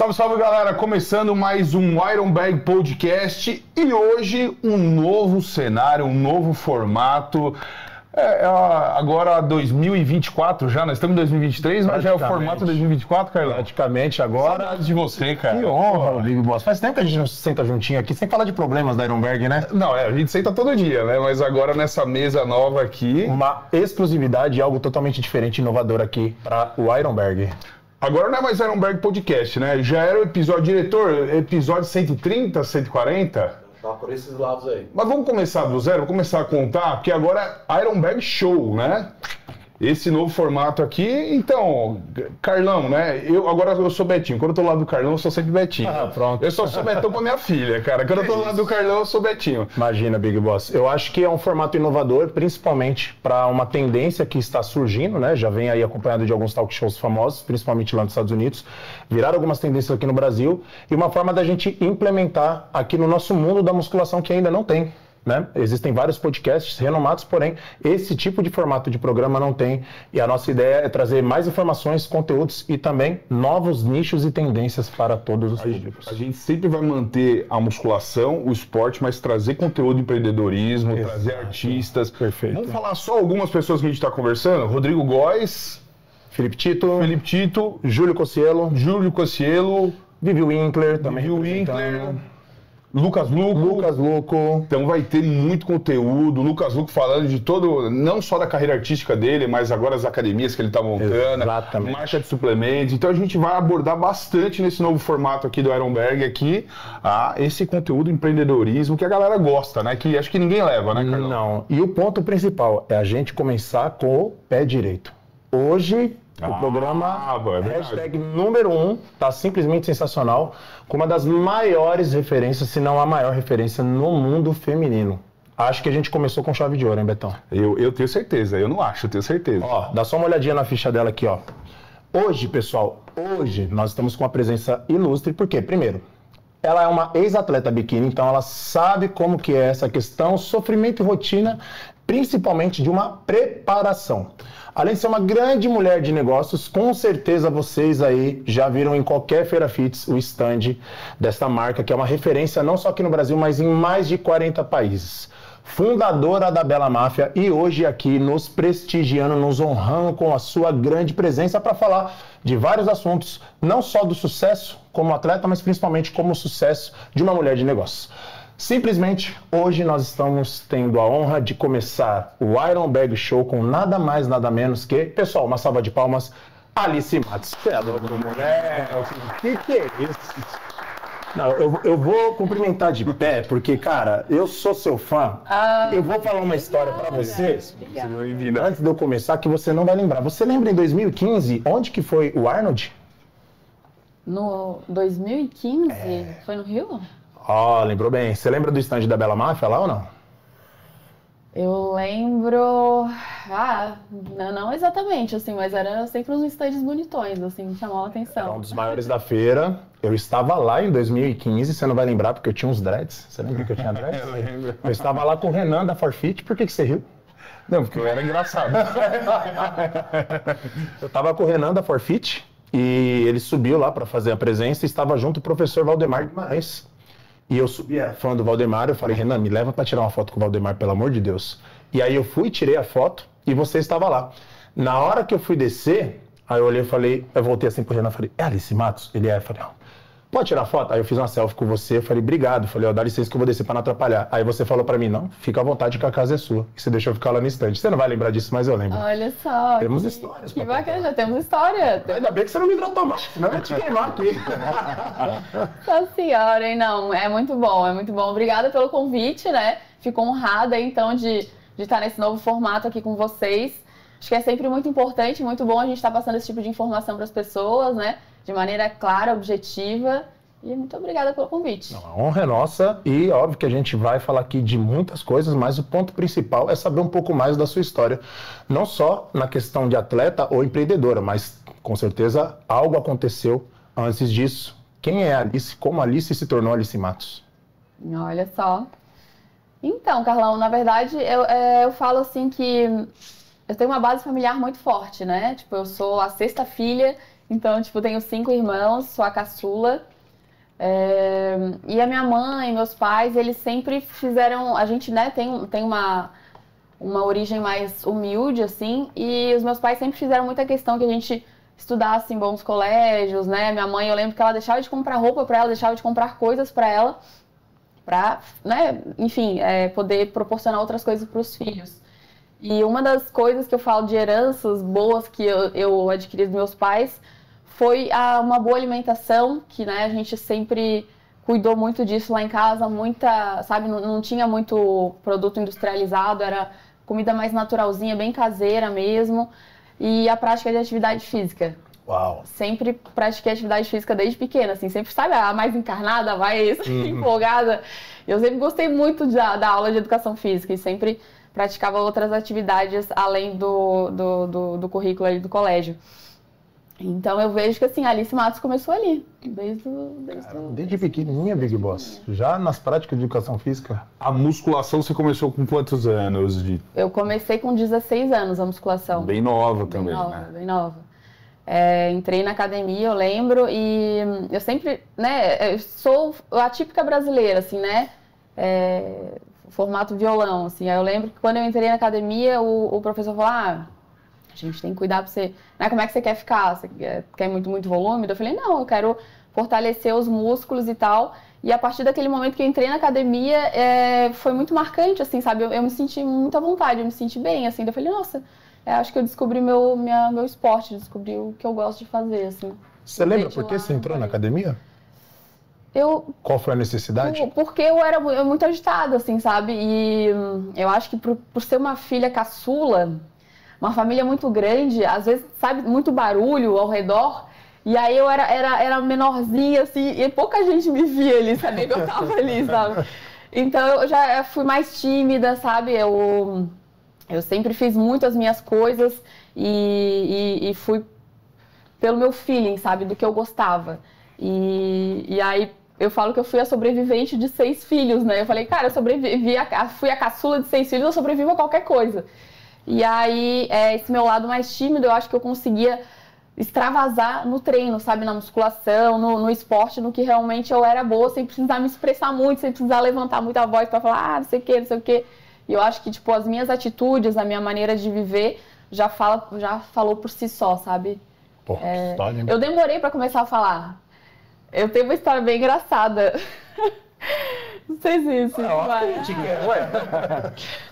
Salve, salve galera! Começando mais um Ironberg Podcast e hoje um novo cenário, um novo formato. É, é, agora 2024 já, nós estamos em 2023, mas já é o formato 2024, Carlão? Praticamente agora. Saudades de você, cara. Que honra, Rodrigo Boss. Faz tempo que a gente não senta juntinho aqui, sem falar de problemas da Ironberg, né? Não, é, a gente senta todo dia, né? Mas agora nessa mesa nova aqui. Uma exclusividade, algo totalmente diferente e inovador aqui para o Ironberg. Agora não é mais Ironberg Podcast, né? Já era o episódio, diretor, episódio 130, 140? Tá por esses lados aí. Mas vamos começar do zero, vamos começar a contar, porque agora é Ironberg Show, né? Esse novo formato aqui. Então, Carlão, né? Eu agora eu sou Betinho. Quando eu tô lá do Carlão, eu sou sempre Betinho. Ah, pronto. Eu só sou Betão com minha filha, cara. Quando eu tô lá do Carlão, eu sou Betinho. Imagina, Big Boss. Eu acho que é um formato inovador, principalmente para uma tendência que está surgindo, né? Já vem aí acompanhado de alguns talk shows famosos, principalmente lá nos Estados Unidos. Viraram algumas tendências aqui no Brasil e uma forma da gente implementar aqui no nosso mundo da musculação que ainda não tem. Né? Existem vários podcasts renomados, porém, esse tipo de formato de programa não tem. E a nossa ideia é trazer mais informações, conteúdos e também novos nichos e tendências para todos os a públicos. A gente sempre vai manter a musculação, o esporte, mas trazer conteúdo de empreendedorismo, Exato. trazer artistas. Perfeito. Vamos falar só algumas pessoas que a gente está conversando? Rodrigo Góes. Felipe Tito. Felipe Tito. Júlio Cossielo. Júlio Cossielo. Vivi Winkler. Também Vivi Winkler. Lucas Luco. Lucas Luco. Então vai ter muito conteúdo. Lucas Luco falando de todo, não só da carreira artística dele, mas agora as academias que ele está montando. Exatamente. Marcha de suplementos. Então a gente vai abordar bastante nesse novo formato aqui do Ironberg aqui, a esse conteúdo empreendedorismo que a galera gosta, né? Que acho que ninguém leva, né, Carlão? Não. E o ponto principal é a gente começar com o pé direito. Hoje o programa ah, é hashtag número um tá simplesmente sensacional, com uma das maiores referências, se não a maior referência no mundo feminino. Acho que a gente começou com chave de ouro, hein, Betão? Eu, eu tenho certeza, eu não acho, eu tenho certeza. Ó, dá só uma olhadinha na ficha dela aqui, ó. Hoje, pessoal, hoje nós estamos com uma presença ilustre, porque, primeiro, ela é uma ex-atleta biquíni, então ela sabe como que é essa questão, sofrimento e rotina, principalmente de uma preparação. Além de ser uma grande mulher de negócios, com certeza vocês aí já viram em qualquer Feira Fits o stand desta marca, que é uma referência não só aqui no Brasil, mas em mais de 40 países. Fundadora da Bela Máfia e hoje aqui nos prestigiando, nos honrando com a sua grande presença para falar de vários assuntos, não só do sucesso como atleta, mas principalmente como sucesso de uma mulher de negócios. Simplesmente, hoje nós estamos tendo a honra de começar o Iron Bag Show com nada mais, nada menos que, pessoal, uma salva de palmas, Alice Matos. É louco, mulher. Que que é isso? Não, eu, eu vou cumprimentar de pé, porque, cara, eu sou seu fã. Ah, eu vou falar uma história para vocês, Obrigada. antes de eu começar, que você não vai lembrar. Você lembra em 2015, onde que foi o Arnold? No 2015? É. Foi no Rio? Ó, lembrou bem. Você lembra do stand da Bela Máfia lá ou não? Eu lembro. Ah, não, não exatamente, assim, mas era sempre uns estandes bonitões, assim, chamavam a Era um atenção. dos maiores da feira. Eu estava lá em 2015, você não vai lembrar, porque eu tinha uns dreads. Você lembra que eu tinha dreads? Eu lembro. Eu estava lá com o Renan da Forfeit. Por que, que você riu? Não, porque eu era engraçado. Eu estava com o Renan da Forfeit e ele subiu lá para fazer a presença e estava junto o professor Valdemar Guimarães. E eu subi, era fã do Valdemar, eu falei, Renan, me leva para tirar uma foto com o Valdemar, pelo amor de Deus. E aí eu fui, tirei a foto e você estava lá. Na hora que eu fui descer, aí eu olhei e falei, eu voltei assim pro Renan, falei, é Alice Matos? Ele é, eu falei, ó, pode tirar foto? Aí eu fiz uma selfie com você, falei, obrigado. Falei, ó, dá licença que eu vou descer para não atrapalhar. Aí você falou para mim, não, fica à vontade que a casa é sua. E você deixou eu ficar lá no estande. Você não vai lembrar disso, mas eu lembro. Olha só. Temos que- histórias Que pra bacana, já temos história. Ainda bem que você não me tratou mal, senão eu ia te queimar aqui. Nossa senhora, hein? Não, é muito bom, é muito bom. Obrigada pelo convite, né? Fico honrada, então, de, de estar nesse novo formato aqui com vocês. Acho que é sempre muito importante, muito bom a gente estar passando esse tipo de informação para as pessoas, né? De maneira clara, objetiva. E muito obrigada pelo convite. Não, a honra é nossa e óbvio que a gente vai falar aqui de muitas coisas, mas o ponto principal é saber um pouco mais da sua história. Não só na questão de atleta ou empreendedora, mas com certeza algo aconteceu antes disso. Quem é Alice? Como Alice se tornou Alice Matos? Olha só. Então, Carlão, na verdade, eu, é, eu falo assim que eu tenho uma base familiar muito forte, né? Tipo, eu sou a sexta filha Então, tipo, tenho cinco irmãos, sou a caçula. É, e a minha mãe, meus pais, eles sempre fizeram. A gente, né, tem, tem uma, uma origem mais humilde, assim, e os meus pais sempre fizeram muita questão que a gente estudasse em bons colégios, né? Minha mãe, eu lembro que ela deixava de comprar roupa para ela, deixava de comprar coisas para ela, para, né, enfim, é, poder proporcionar outras coisas para os filhos. E uma das coisas que eu falo de heranças boas que eu, eu adquiri dos meus pais foi a, uma boa alimentação, que né, a gente sempre cuidou muito disso lá em casa, muita, sabe, não, não tinha muito produto industrializado, era comida mais naturalzinha, bem caseira mesmo, e a prática de atividade física. Uau. Sempre pratiquei atividade física desde pequena, assim, sempre, sabe, a mais encarnada, a mais uhum. empolgada. Eu sempre gostei muito da, da aula de educação física e sempre praticava outras atividades além do, do, do, do currículo ali do colégio. Então eu vejo que assim, a Alice Matos começou ali, desde, desde, Cara, desde pequenininha, Big Boss. Já nas práticas de educação física? A musculação você começou com quantos anos? De... Eu comecei com 16 anos a musculação. Bem nova bem também, nova, né? Bem nova. É, entrei na academia, eu lembro, e eu sempre, né, eu sou a típica brasileira, assim, né? É, formato violão, assim. Aí eu lembro que quando eu entrei na academia, o, o professor falou, ah, a gente tem que cuidar pra você. Né? Como é que você quer ficar? Você quer muito, muito volume? Eu falei, não, eu quero fortalecer os músculos e tal. E a partir daquele momento que eu entrei na academia, é, foi muito marcante, assim, sabe? Eu, eu, me senti muita vontade, eu me senti bem, assim. Eu falei, nossa, é, acho que eu descobri meu, minha, meu esporte, descobri o que eu gosto de fazer, assim. Você lembra por que você entrou na academia? Eu, Qual foi a necessidade? Porque eu era muito agitada, assim, sabe? E hum, eu acho que por, por ser uma filha caçula, uma família muito grande, às vezes, sabe, muito barulho ao redor. E aí eu era, era, era menorzinha, assim, e pouca gente me via ali, sabia que eu tava ali, sabe? Então eu já fui mais tímida, sabe? Eu, eu sempre fiz muito as minhas coisas e, e, e fui pelo meu feeling, sabe? Do que eu gostava. E, e aí eu falo que eu fui a sobrevivente de seis filhos, né? Eu falei, cara, eu sobrevivi, a, fui a caçula de seis filhos, eu sobrevivo a qualquer coisa. E aí, é, esse meu lado mais tímido, eu acho que eu conseguia extravasar no treino, sabe? Na musculação, no, no esporte, no que realmente eu era boa, sem precisar me expressar muito, sem precisar levantar muita voz para falar, ah, não sei o que, não sei o que. E eu acho que, tipo, as minhas atitudes, a minha maneira de viver já, fala, já falou por si só, sabe? Pô, é, história, eu demorei para começar a falar. Eu tenho uma história bem engraçada. não sei se isso. Ué, ué.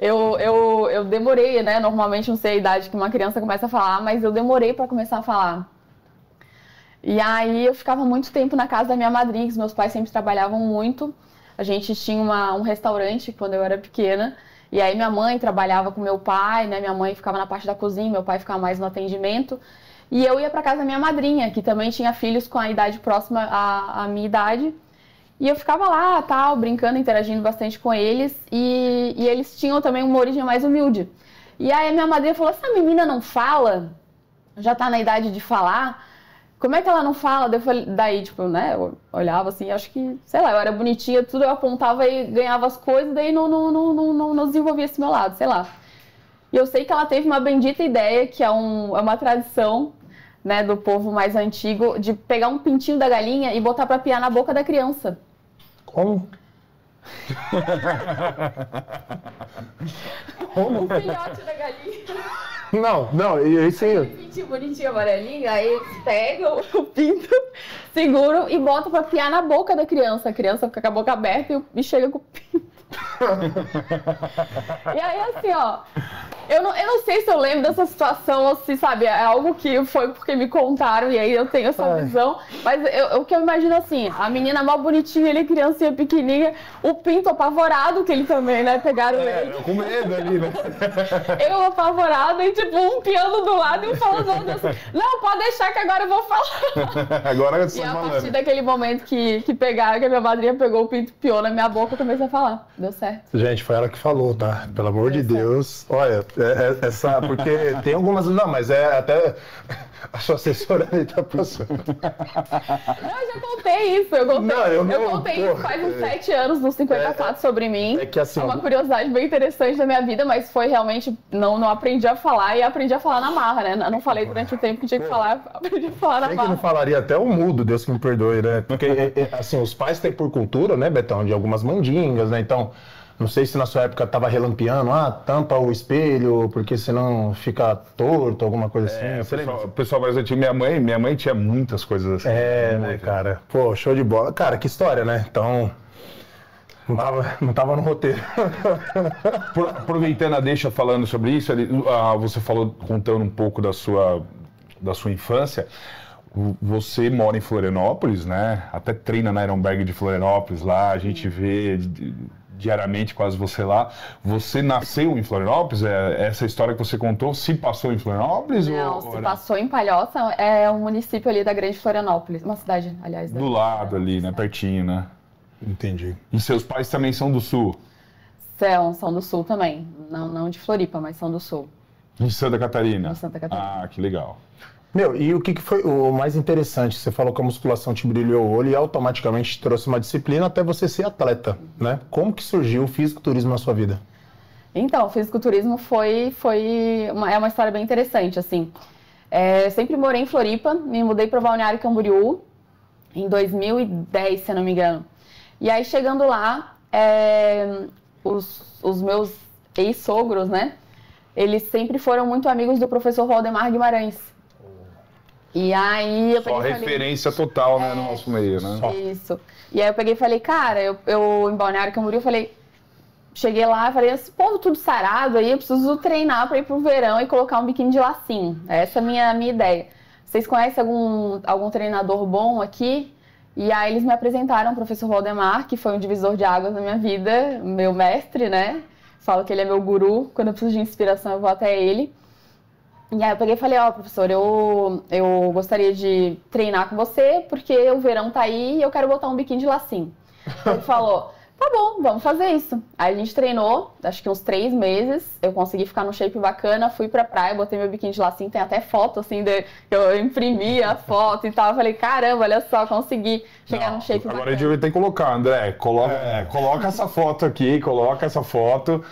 Eu, eu, eu demorei, né? Normalmente não sei a idade que uma criança começa a falar, mas eu demorei para começar a falar. E aí eu ficava muito tempo na casa da minha madrinha, que meus pais sempre trabalhavam muito. A gente tinha uma, um restaurante quando eu era pequena. E aí minha mãe trabalhava com meu pai, né? Minha mãe ficava na parte da cozinha, meu pai ficava mais no atendimento. E eu ia para casa da minha madrinha, que também tinha filhos com a idade próxima à, à minha idade. E eu ficava lá, tal, brincando, interagindo bastante com eles. E, e eles tinham também uma origem mais humilde. E aí minha madrinha falou: essa menina não fala? Já tá na idade de falar? Como é que ela não fala? Daí, falei, daí tipo, né, eu olhava assim, acho que, sei lá, eu era bonitinha, tudo, eu apontava e ganhava as coisas, daí não, não, não, não, não desenvolvia esse meu lado, sei lá. E eu sei que ela teve uma bendita ideia, que é, um, é uma tradição né, do povo mais antigo, de pegar um pintinho da galinha e botar para piar na boca da criança. Como? Como? O filhote da galinha. Não, não, isso aí. Pintinho bonitinho, amarelinho, aí eles pegam o pinto, seguram e botam pra piar na boca da criança. A criança fica com a boca aberta e chega com o pinto. e aí, assim, ó, eu não, eu não sei se eu lembro dessa situação, ou se, sabe, é algo que foi porque me contaram e aí eu tenho essa Ai. visão. Mas eu, o que eu imagino assim, a menina mal bonitinha, ele criancinha pequenininha, o pinto apavorado, que ele também, né, pegaram é, ele. Com medo ali, né? eu apavorado e tipo, um piano do lado e um falando assim, não, pode deixar que agora eu vou falar. agora eu sou E a partir daquele momento que, que pegaram, que a minha madrinha pegou o pinto pior na minha boca, eu comecei a falar. Deu certo. Gente, foi ela que falou, tá? Pelo amor Deu de certo. Deus. Olha, É, é, essa, porque tem algumas. Não, mas é até. A sua assessora aí tá passando. Não, eu já contei isso. Eu contei, não, eu, não, eu contei isso faz uns sete anos nos 50 é, sobre mim. É que assim. É uma curiosidade bem interessante da minha vida, mas foi realmente. Não, não aprendi a falar e aprendi a falar na marra, né? Não falei durante o tempo que tinha que falar, aprendi a falar na marra. que não falaria até o mudo, Deus que me perdoe, né? Porque, é, é, assim, os pais têm por cultura, né, Betão, de algumas mandingas, né? Então. Não sei se na sua época estava relampeando, ah, tampa o espelho, porque senão fica torto, alguma coisa assim. É, pessoal, pessoal mais antigo, minha mãe, minha mãe tinha muitas coisas assim. É, né, cara? Pô, show de bola. Cara, que história, né? Então. Não tava, não tava no roteiro. Aproveitando a deixa falando sobre isso, você falou contando um pouco da sua, da sua infância. Você mora em Florianópolis, né? Até treina na Ironberg de Florianópolis lá, a gente vê diariamente quase você lá. Você nasceu em Florianópolis? É, essa história que você contou se passou em Florianópolis? Não, ou, se ou passou em Palhoça, é um município ali da Grande Florianópolis. Uma cidade, aliás. Do lado ali, né? Pertinho, né? Entendi. E seus pais também são do Sul? São, são do Sul também. Não, não de Floripa, mas são do Sul. Em Santa Catarina? Em Santa Catarina. Ah, que legal. Meu, e o que, que, foi o mais interessante? Você falou que a musculação te brilhou o olho e automaticamente trouxe uma disciplina até você ser atleta, né? Como que surgiu o fisiculturismo na sua vida? Então, o fisiculturismo foi, foi uma, é uma história bem interessante, assim. É, sempre morei em Floripa, me mudei para o Balneário Camboriú em 2010, se eu não me engano. E aí, chegando lá, é, os, os meus ex-sogros, né? Eles sempre foram muito amigos do professor Valdemar Guimarães. E aí eu Só referência falei, total, né, é, no nosso meio, né? Isso. E aí eu peguei e falei, cara, eu, eu em Balneário Camboriú, eu falei, cheguei lá e falei, esse povo tudo sarado aí, eu preciso treinar para ir pro verão e colocar um biquíni de lacinho. Essa é a minha, minha ideia. Vocês conhecem algum, algum treinador bom aqui? E aí eles me apresentaram o professor Valdemar, que foi um divisor de águas na minha vida, meu mestre, né? Falo que ele é meu guru, quando eu preciso de inspiração eu vou até ele. E aí eu peguei e falei, ó, oh, professor, eu, eu gostaria de treinar com você, porque o verão tá aí e eu quero botar um biquíni de lacinho. Ele falou, tá bom, vamos fazer isso. Aí a gente treinou, acho que uns três meses, eu consegui ficar no shape bacana, fui pra praia, botei meu biquíni de lacinho, tem até foto, assim, de, eu imprimi a foto e tal. Eu falei, caramba, olha só, consegui chegar Não, no shape agora bacana. Agora a gente tem que colocar, André, coloca, é, coloca essa foto aqui, coloca essa foto.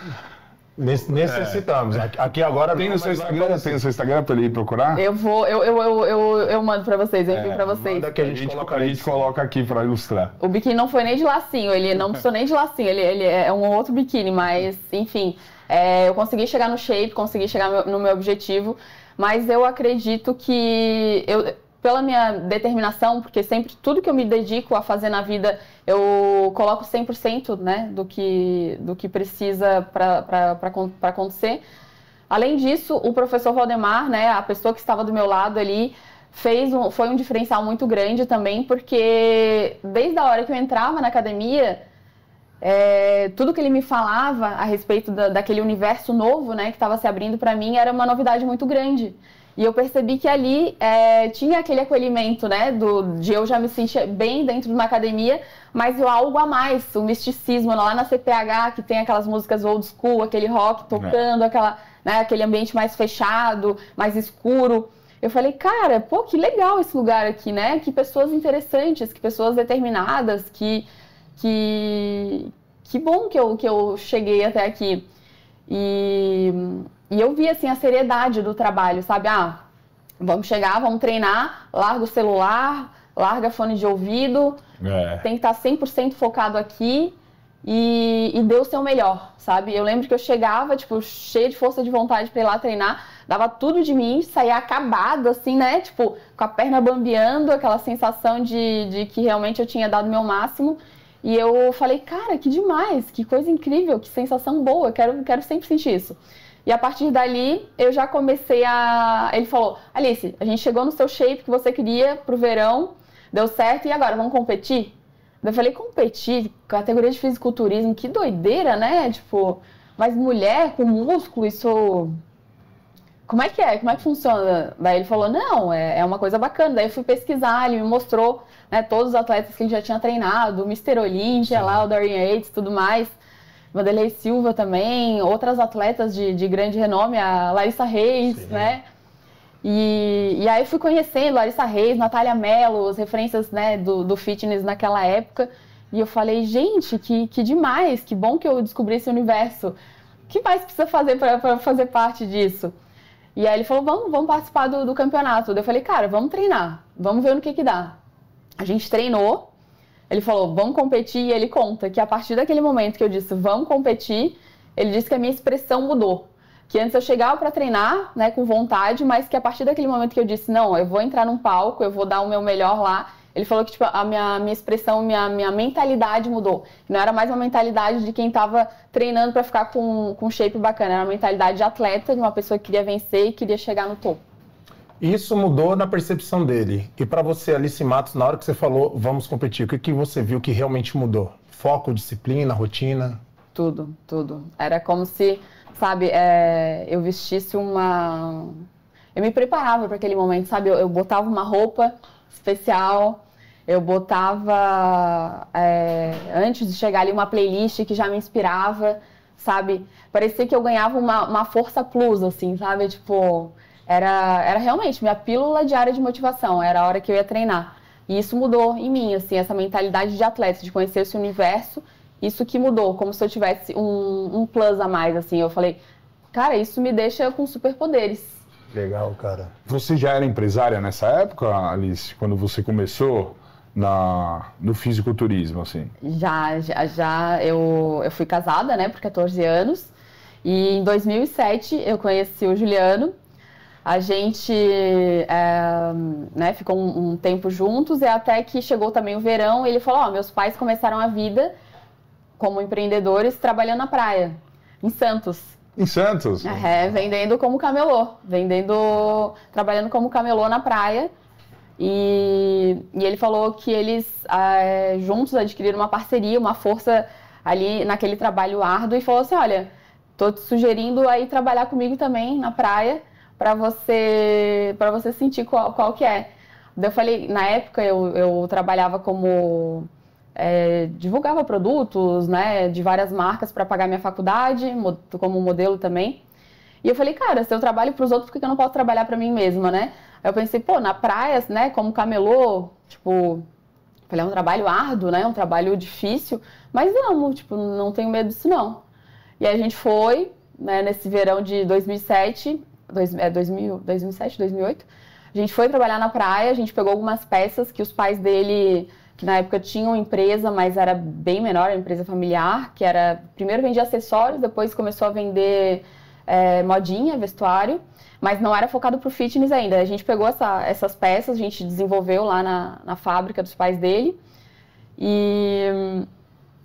Necessitamos. É. Aqui agora. Tem no seu Instagram? Tem no seu Instagram para ele ir procurar? Eu vou, eu, eu, eu, eu, eu mando para vocês, eu envio é, para vocês. Manda que a gente, a gente, coloca, a gente coloca aqui para ilustrar. O biquíni não foi nem de lacinho, ele não precisou nem de lacinho, ele, ele é um outro biquíni, mas enfim, é, eu consegui chegar no shape, consegui chegar no meu objetivo, mas eu acredito que eu, pela minha determinação, porque sempre tudo que eu me dedico a fazer na vida, eu coloco 100% né, do, que, do que precisa para acontecer. Além disso, o professor Valdemar, né, a pessoa que estava do meu lado ali, fez um, foi um diferencial muito grande também, porque desde a hora que eu entrava na academia, é, tudo que ele me falava a respeito da, daquele universo novo né, que estava se abrindo para mim era uma novidade muito grande. E eu percebi que ali é, tinha aquele acolhimento, né? Do, de eu já me sentir bem dentro de uma academia, mas algo a mais, o misticismo lá na CPH, que tem aquelas músicas old school, aquele rock tocando, é. aquela, né, aquele ambiente mais fechado, mais escuro. Eu falei, cara, pô, que legal esse lugar aqui, né? Que pessoas interessantes, que pessoas determinadas, que. que, que bom que eu, que eu cheguei até aqui. E e eu vi assim a seriedade do trabalho, sabe? Ah, vamos chegar, vamos treinar, larga o celular, larga fone de ouvido, é. tem que estar 100% focado aqui e, e dê o seu melhor, sabe? Eu lembro que eu chegava, tipo, cheia de força de vontade para ir lá treinar, dava tudo de mim, saía acabado, assim, né? Tipo, com a perna bambeando, aquela sensação de, de que realmente eu tinha dado o meu máximo. E eu falei, cara, que demais, que coisa incrível, que sensação boa, quero, quero sempre sentir isso. E a partir dali, eu já comecei a. Ele falou: Alice, a gente chegou no seu shape que você queria pro verão, deu certo, e agora vamos competir? Eu falei: competir? Categoria de fisiculturismo, que doideira, né? Tipo, mas mulher com músculo, isso. Como é que é? Como é que funciona? Daí ele falou: não, é, é uma coisa bacana. Daí eu fui pesquisar, ele me mostrou né, todos os atletas que ele já tinha treinado, o Mr. Olympia lá, o Dorian Yates tudo mais. Vanderlei Silva também, outras atletas de, de grande renome, a Larissa Reis, Sim. né? E, e aí fui conhecendo Larissa Reis, Natália Mello, as referências né, do, do fitness naquela época. E eu falei, gente, que, que demais, que bom que eu descobri esse universo. O que mais precisa fazer para fazer parte disso? E aí ele falou, vamos, vamos participar do, do campeonato. Eu falei, cara, vamos treinar, vamos ver no que que dá. A gente treinou, ele falou, vamos competir, e ele conta que a partir daquele momento que eu disse, vamos competir, ele disse que a minha expressão mudou. Que antes eu chegava para treinar, né, com vontade, mas que a partir daquele momento que eu disse, não, eu vou entrar num palco, eu vou dar o meu melhor lá, ele falou que tipo, a minha, minha expressão, minha, minha mentalidade mudou. Não era mais uma mentalidade de quem estava treinando para ficar com, com shape bacana, era uma mentalidade de atleta, de uma pessoa que queria vencer e queria chegar no topo. Isso mudou na percepção dele. E para você, Alice Matos, na hora que você falou vamos competir, o que, que você viu que realmente mudou? Foco, disciplina, rotina? Tudo, tudo. Era como se, sabe, é, eu vestisse uma. Eu me preparava para aquele momento, sabe? Eu, eu, botava uma roupa especial, eu botava, é, antes de chegar ali, uma playlist que já me inspirava, sabe? Parecia que eu ganhava uma, uma força plus, assim, sabe? Tipo era, era realmente minha pílula diária de motivação, era a hora que eu ia treinar. E isso mudou em mim, assim, essa mentalidade de atleta, de conhecer esse universo, isso que mudou, como se eu tivesse um, um plus a mais, assim. Eu falei, cara, isso me deixa com superpoderes. Legal, cara. Você já era empresária nessa época, Alice, quando você começou na, no fisiculturismo, assim? Já, já, já. Eu, eu fui casada, né, por 14 anos. E em 2007 eu conheci o Juliano a gente é, né, ficou um, um, tempo juntos e até que chegou também o verão ele falou, ó, oh, meus pais começaram a vida como empreendedores trabalhando na praia, em Santos. Em Santos? É, vendendo como camelô, vendendo, trabalhando como camelô na praia. E, e ele falou que eles é, juntos adquiriram uma parceria, uma força ali naquele trabalho árduo e falou assim, olha, tô te sugerindo aí trabalhar comigo também na praia para você para você sentir qual, qual que é. Eu falei, na época eu, eu trabalhava como é, divulgava produtos, né, de várias marcas para pagar minha faculdade, como modelo também. E eu falei, cara, se eu trabalho para os outros, por que eu não posso trabalhar para mim mesma, né? Aí eu pensei, pô, na praia, né, como camelô, tipo, falei, é um trabalho árduo, né, um trabalho difícil, mas amo, tipo, não tenho medo disso não. E aí a gente foi, né, nesse verão de 2007, dois, é, 2000, 2007, 2008. A gente foi trabalhar na praia, a gente pegou algumas peças que os pais dele, que na época tinham empresa, mas era bem menor, empresa familiar, que era primeiro vendia acessórios, depois começou a vender é, modinha, vestuário, mas não era focado para o fitness ainda. A gente pegou essa, essas peças, a gente desenvolveu lá na, na fábrica dos pais dele e,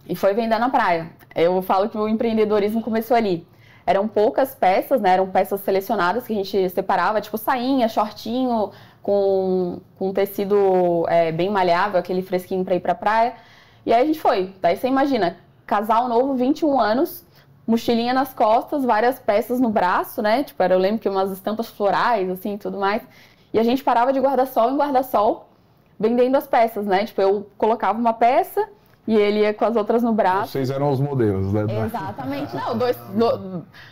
e foi vender na praia. Eu falo que o empreendedorismo começou ali eram poucas peças, né? Eram peças selecionadas que a gente separava, tipo sainha, shortinho, com, com tecido é, bem maleável, aquele fresquinho para ir pra praia. E aí a gente foi. Daí você imagina, casal novo, 21 anos, mochilinha nas costas, várias peças no braço, né? Tipo, eu lembro que umas estampas florais, assim, tudo mais. E a gente parava de guarda-sol em guarda-sol, vendendo as peças, né? Tipo, eu colocava uma peça e ele ia com as outras no braço. Vocês eram os modelos, né? Exatamente. Não, dois,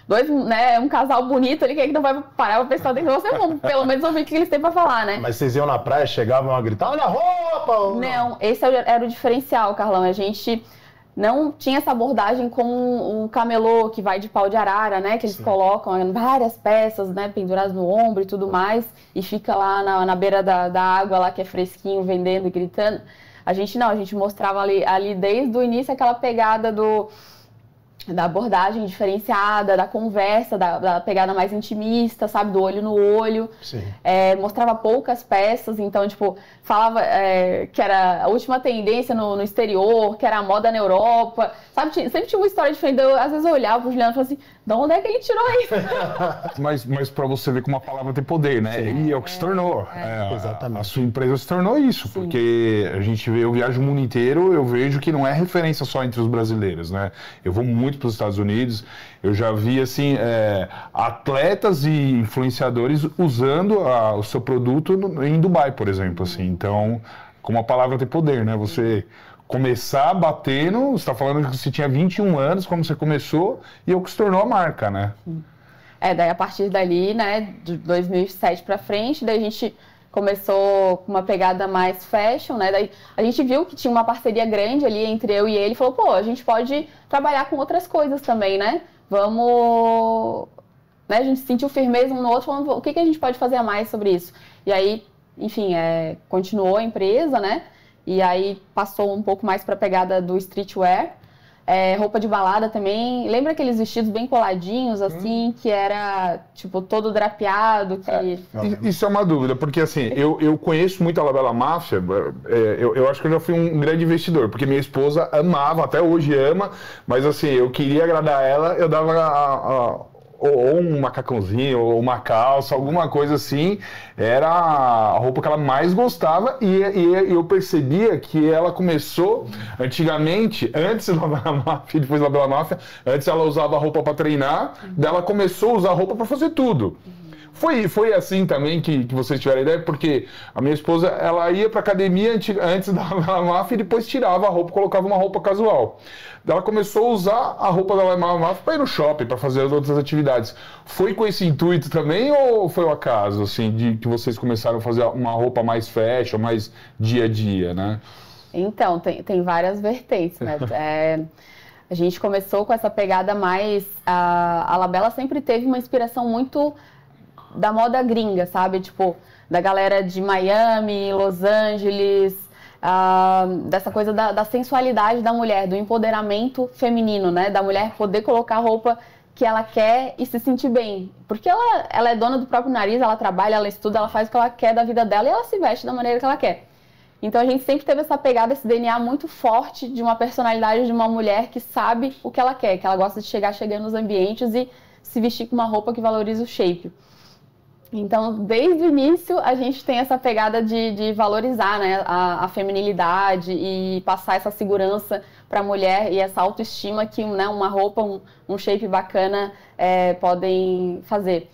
dois né, um casal bonito ali, que não vai parar pra pensar dentro de você, vamos pelo menos ouvir o que eles têm pra falar, né? Mas vocês iam na praia, chegavam a gritar, olha a roupa! Não, esse era o diferencial, Carlão. A gente não tinha essa abordagem com o camelô que vai de pau de arara, né? Que eles Sim. colocam várias peças, né? Penduradas no ombro e tudo mais. E fica lá na, na beira da, da água, lá que é fresquinho, vendendo e gritando. A gente não, a gente mostrava ali, ali desde o início aquela pegada do da abordagem diferenciada, da conversa, da, da, pegada mais intimista, sabe, do olho no olho. É, mostrava poucas peças, então, tipo, falava é, que era a última tendência no, no, exterior, que era a moda na Europa, sabe, tinha, sempre tinha uma história diferente. Eu, às vezes eu olhava pro Juliano e falava assim, de onde é que ele tirou isso? mas, mas para você ver como a palavra tem poder, né? Sim. E é o que se tornou. É, é Exatamente. A, a, sua empresa se tornou isso, Sim. porque a gente vê, eu viajo o mundo inteiro, eu vejo que não é referência só entre os brasileiros, né? Eu vou muito para os Estados Unidos, eu já vi assim é, atletas e influenciadores usando a, o seu produto no, em Dubai, por exemplo, assim. Então como a palavra tem poder, né? Você começar batendo, você está falando que você tinha 21 anos quando você começou e é o que se tornou a marca, né? É, daí a partir dali, né, de 2007 para frente, daí a gente começou com uma pegada mais fashion, né? Daí a gente viu que tinha uma parceria grande ali entre eu e ele, falou, pô, a gente pode trabalhar com outras coisas também, né? Vamos, né? A gente sentiu firmeza um no outro, falando, o que, que a gente pode fazer a mais sobre isso? E aí, enfim, é, continuou a empresa, né? E aí passou um pouco mais para a pegada do streetwear. É, roupa de balada também. Lembra aqueles vestidos bem coladinhos, assim, hum. que era, tipo, todo drapeado? Que... É, isso é uma dúvida, porque, assim, eu, eu conheço muito a Labela Máfia, é, eu, eu acho que eu já fui um grande investidor, porque minha esposa amava, até hoje ama, mas, assim, eu queria agradar ela, eu dava a, a ou um macacãozinho, ou uma calça, alguma coisa assim, era a roupa que ela mais gostava e, e eu percebia que ela começou antigamente, antes da Bela Máfia, depois da Bela Máfia, antes ela usava roupa para treinar, dela começou a usar roupa para fazer tudo. Foi, foi assim também que, que vocês tiveram ideia, porque a minha esposa ela ia para academia antes da máfia e depois tirava a roupa, colocava uma roupa casual. Ela começou a usar a roupa da máfia para ir no shopping, para fazer outras atividades. Foi com esse intuito também ou foi o acaso, assim, de que vocês começaram a fazer uma roupa mais fashion, mais dia a dia, né? Então, tem, tem várias vertentes, né? É, a gente começou com essa pegada mais. A, a Labela sempre teve uma inspiração muito da moda gringa, sabe? Tipo, da galera de Miami, Los Angeles, uh, dessa coisa da, da, sensualidade da mulher, do empoderamento feminino, né? Da mulher poder colocar roupa que ela quer e se sentir bem. Porque ela, ela é dona do próprio nariz, ela trabalha, ela estuda, ela faz o que ela quer da vida dela e ela se veste da maneira que ela quer. Então a gente sempre teve essa pegada, esse DNA muito forte de uma personalidade de uma mulher que sabe o que ela quer, que ela gosta de chegar chegando nos ambientes e se vestir com uma roupa que valoriza o shape. Então, desde o início, a gente tem essa pegada de, de valorizar né, a, a, feminilidade e passar essa segurança para a mulher e essa autoestima que né, uma roupa, um, um shape bacana é, podem fazer.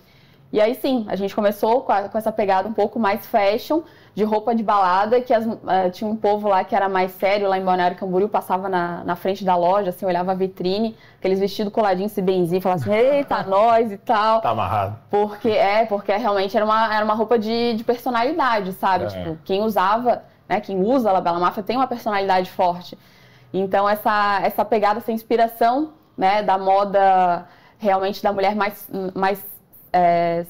E aí sim, a gente começou com, a, com essa pegada um pouco mais fashion, de roupa de balada, que as, uh, tinha um povo lá que era mais sério, lá em Balneário Camboriú, passava na, na frente da loja, assim, olhava a vitrine, aqueles vestidos coladinhos, se benziam, falava assim, eita, nós e tal. Tá amarrado. Porque, é, porque realmente era uma, era uma roupa de, de personalidade, sabe? É. Tipo, quem usava, né, quem usa a Labela Máfia tem uma personalidade forte. Então, essa, essa pegada, essa inspiração, né, da moda realmente da mulher mais, mais é,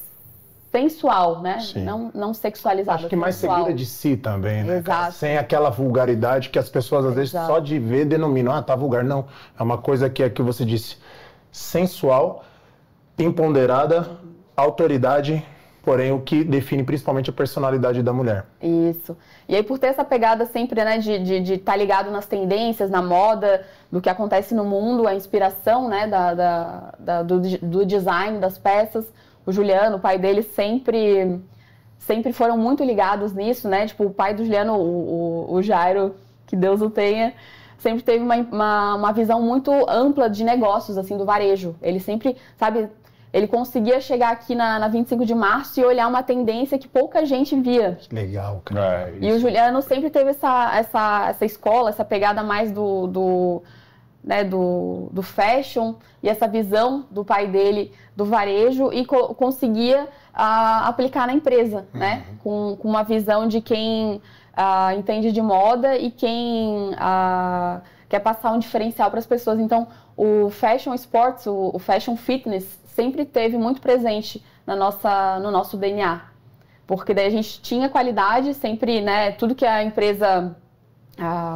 sensual, né? Não, não sexualizada. Acho que mais segura de si também, né? Exato. Sem aquela vulgaridade que as pessoas às vezes Exato. só de ver denominam, ah, tá vulgar. Não, é uma coisa que é que você disse, sensual, empoderada, autoridade, porém o que define principalmente a personalidade da mulher. Isso. E aí por ter essa pegada sempre, né, de estar de, de tá ligado nas tendências, na moda, do que acontece no mundo, a inspiração, né, da, da, da do, do design das peças, o Juliano, o pai dele, sempre sempre foram muito ligados nisso, né? Tipo, o pai do Juliano, o, o, o Jairo, que Deus o tenha, sempre teve uma, uma, uma, visão muito ampla de negócios, assim, do varejo. Ele sempre, sabe, ele conseguia chegar aqui na, na 25 de março e olhar uma tendência que pouca gente via. Legal, cara. É, e o Juliano sempre teve essa, essa, essa escola, essa pegada mais do, do né, do, do fashion e essa visão do pai dele do varejo e co conseguia uh, aplicar na empresa, uhum. né, com, com, uma visão de quem uh, entende de moda e quem uh, quer passar um diferencial para as pessoas. Então, o fashion sports, o, o, fashion fitness sempre teve muito presente na nossa, no nosso DNA, porque daí a gente tinha qualidade, sempre, né, tudo que a empresa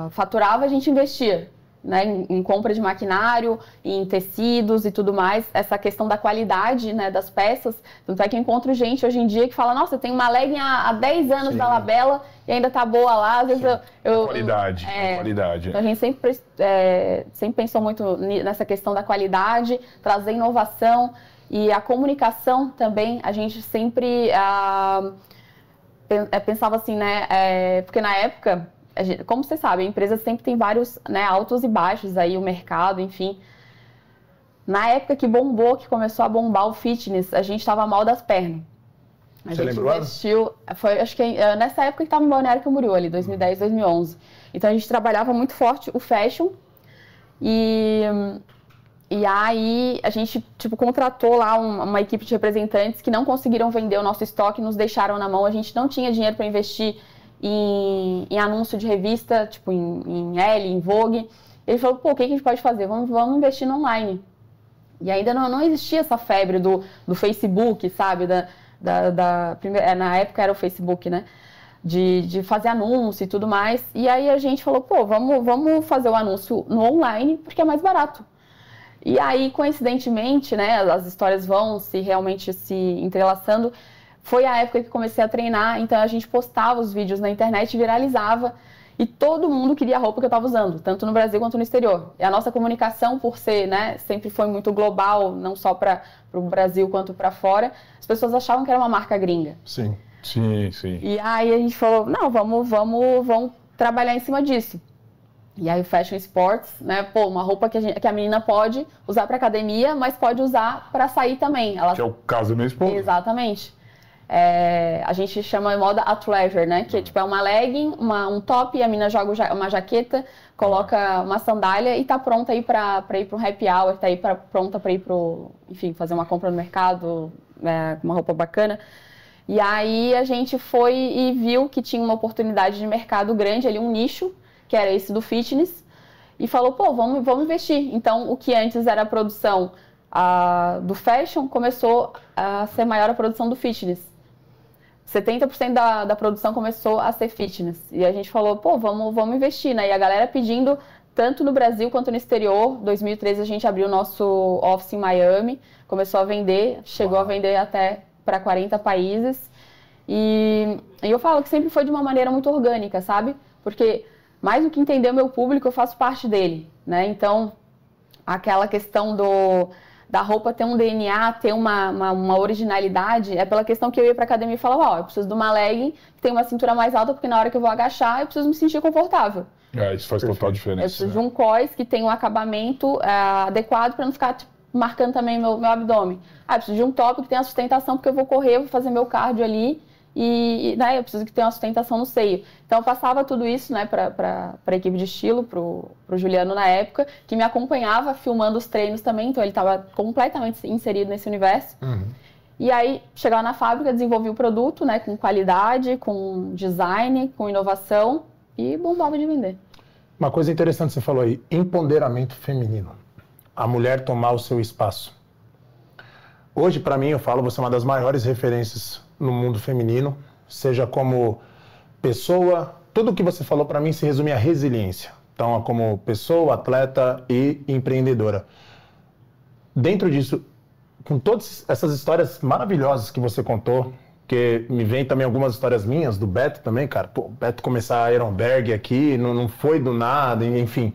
faturava a gente investia né, em, em, compra de maquinário, em tecidos e tudo mais, essa questão da qualidade né, das peças. Tanto é que eu encontro gente hoje em dia que fala, nossa, tem uma legging há, há 10 anos Sim. da Labela e ainda tá boa lá. Às vezes eu, eu, qualidade, é, qualidade. Então a gente sempre, é, sempre pensou muito nessa questão da qualidade, trazer inovação e a comunicação também, a gente sempre ah, é, pensava assim, né, é, porque na época gente, como você sabe, a empresa sempre tem vários né, altos e baixos aí, o mercado, enfim. Na época que bombou, que começou a bombar o fitness, a gente estava mal das pernas. A Você gente investiu, foi, acho que é, nessa época que estava em Balneário Camboriú, ali, 2010, 2011. Então a gente trabalhava muito forte o fashion e e aí a gente tipo contratou lá uma, uma equipe de representantes que não conseguiram vender o nosso estoque, nos deixaram na mão. A gente não tinha dinheiro para investir em, em, anúncio de revista, tipo em, em L, em Vogue. Ele falou, pô, o que a gente pode fazer? Vamos, vamos investir no online. E ainda não, não existia essa febre do, do Facebook, sabe? Da, da, da é, na época era o Facebook, né? De, de fazer anúncio e tudo mais. E aí a gente falou, pô, vamos, vamos fazer o anúncio no online, porque é mais barato. E aí, coincidentemente, né, as histórias vão se realmente se entrelaçando. Foi a época que comecei a treinar, então a gente postava os vídeos na internet, viralizava. E todo mundo queria a roupa que eu estava usando, tanto no Brasil quanto no exterior. E a nossa comunicação, por ser, né, sempre foi muito global, não só para o Brasil quanto para fora, as pessoas achavam que era uma marca gringa. Sim, sim, sim. E aí a gente falou, não, vamos, vamos, vamos trabalhar em cima disso. E aí o Fashion Sports, né, pô, uma roupa que a, gente, que a menina pode usar para academia, mas pode usar para sair também. Ela... Que é o caso do meu esposo. Exatamente. É, a gente chama moda athleisure, né? Que tipo, é uma legging, uma, um top, a menina joga uma jaqueta, coloca uma sandália e tá pronta aí para ir para um happy hour, tá aí pra, pronta para ir pro, enfim, fazer uma compra no mercado, é, uma roupa bacana. E aí a gente foi e viu que tinha uma oportunidade de mercado grande ali, um nicho, que era esse do fitness, e falou, pô, vamos, vamos investir. Então, o que antes era a produção a, do fashion, começou a ser maior a produção do fitness. 70% da, da produção começou a ser fitness. E a gente falou, pô, vamos, vamos investir, né? E a galera pedindo, tanto no Brasil quanto no exterior. 2013 a gente abriu o nosso office em Miami, começou a vender, chegou Uau. a vender até para 40 países. E, e eu falo que sempre foi de uma maneira muito orgânica, sabe? Porque mais do que entender o meu público, eu faço parte dele, né? Então, aquela questão do da roupa ter um DNA, ter uma, uma, uma, originalidade, é pela questão que eu ia pra academia e falava, ó, oh, eu preciso de uma legging que tem uma cintura mais alta, porque na hora que eu vou agachar, eu preciso me sentir confortável. É, isso faz total diferença. Eu preciso né? de um cós que tenha um acabamento é, adequado para não ficar tipo, marcando também meu, meu abdômen. Ah, eu preciso de um top que tenha sustentação, porque eu vou correr, vou fazer meu cardio ali e né, eu preciso que tenha uma sustentação no seio. Então eu passava tudo isso né, para a equipe de estilo, para o Juliano na época, que me acompanhava filmando os treinos também, então ele estava completamente inserido nesse universo. Uhum. E aí, chegava na fábrica, desenvolvia o produto né, com qualidade, com design, com inovação e bombava de vender. Uma coisa interessante você falou aí, empoderamento feminino. A mulher tomar o seu espaço. Hoje, para mim, eu falo, você é uma das maiores referências no mundo feminino, seja como pessoa, tudo o que você falou para mim se resume a resiliência. Então, como pessoa, atleta e empreendedora. Dentro disso, com todas essas histórias maravilhosas que você contou, que me vem também algumas histórias minhas, do Beto também, cara. Pô, Beto começar a Ironberg aqui, não, não foi do nada, enfim.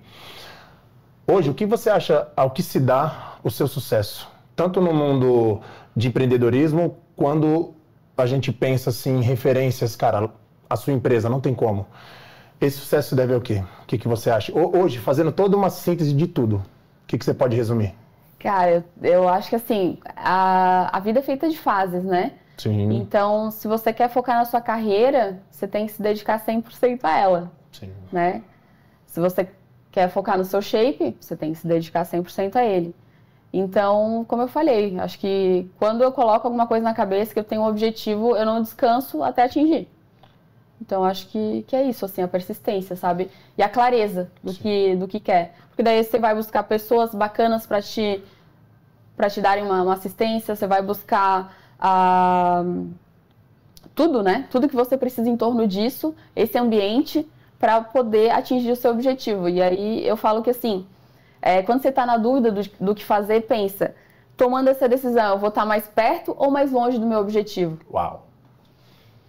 Hoje, o que você acha ao que se dá o seu sucesso? Tanto no mundo de empreendedorismo, quando a gente pensa assim, em referências, cara, a sua empresa, não tem como. Esse sucesso deve ao quê? O que, que você acha? Hoje, fazendo toda uma síntese de tudo, o que, que você pode resumir? Cara, eu, eu acho que assim, a, a vida é feita de fases, né? Sim. Então, se você quer focar na sua carreira, você tem que se dedicar 100% a ela. Sim. Né? Se você quer focar no seu shape, você tem que se dedicar 100% a ele. Então, como eu falei, acho que quando eu coloco alguma coisa na cabeça que eu tenho um objetivo, eu não descanso até atingir. Então, acho que, que é isso, assim, a persistência, sabe? E a clareza do que, do que quer. Porque daí você vai buscar pessoas bacanas para te, pra te darem uma, uma, assistência, você vai buscar ah, tudo, né? Tudo que você precisa em torno disso, esse ambiente, para poder atingir o seu objetivo. E aí eu falo que, assim, é, quando você está na dúvida do, do, que fazer, pensa, tomando essa decisão, eu vou estar tá mais perto ou mais longe do meu objetivo? Uau!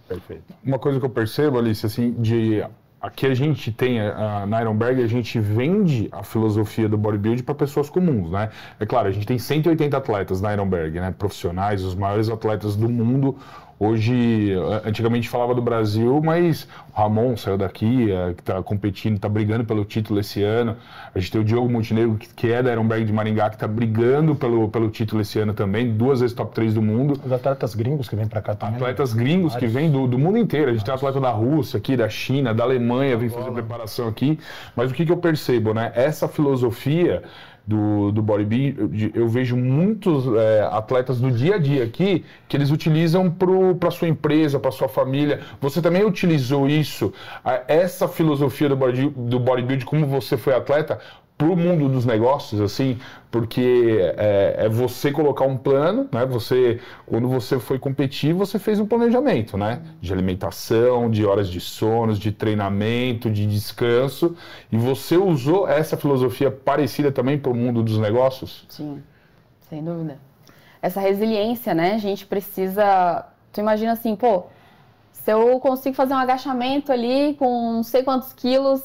Perfeito. Uma coisa que eu percebo, Alice, assim, de aqui a gente tem uh, na Ironberg, a gente vende a filosofia do bodybuilding para pessoas comuns, né? É claro, a gente tem 180 atletas na Ironberg, né? Profissionais, os maiores atletas do mundo Hoje, antigamente falava do Brasil, mas o Ramon saiu daqui, é, que está competindo, está brigando pelo título esse ano. A gente tem o Diogo Montenegro, que é da Ironberg de Maringá, que está brigando pelo, pelo título esse ano também, duas vezes top 3 do mundo. Os atletas gringos que vêm para cá também. Atletas gringos que vêm do, do mundo inteiro. A gente tem atleta da Rússia aqui, da China, da Alemanha, vem fazer preparação aqui. Mas o que, que eu percebo, né? Essa filosofia do, do bodybuilding, eu vejo muitos é, atletas do dia a dia aqui que eles utilizam para sua empresa, para sua família. Você também utilizou isso, essa filosofia do, body, do bodybuilding, como você foi atleta, para o mundo dos negócios, assim, porque é, é, você colocar um plano, né? Você, quando você foi competir, você fez um planejamento, né? De alimentação, de horas de sono, de treinamento, de descanso, e você usou essa filosofia parecida também para o mundo dos negócios? Sim, sem dúvida. Essa resiliência, né? A gente precisa. Tu imagina assim, pô, se eu consigo fazer um agachamento ali com não sei quantos quilos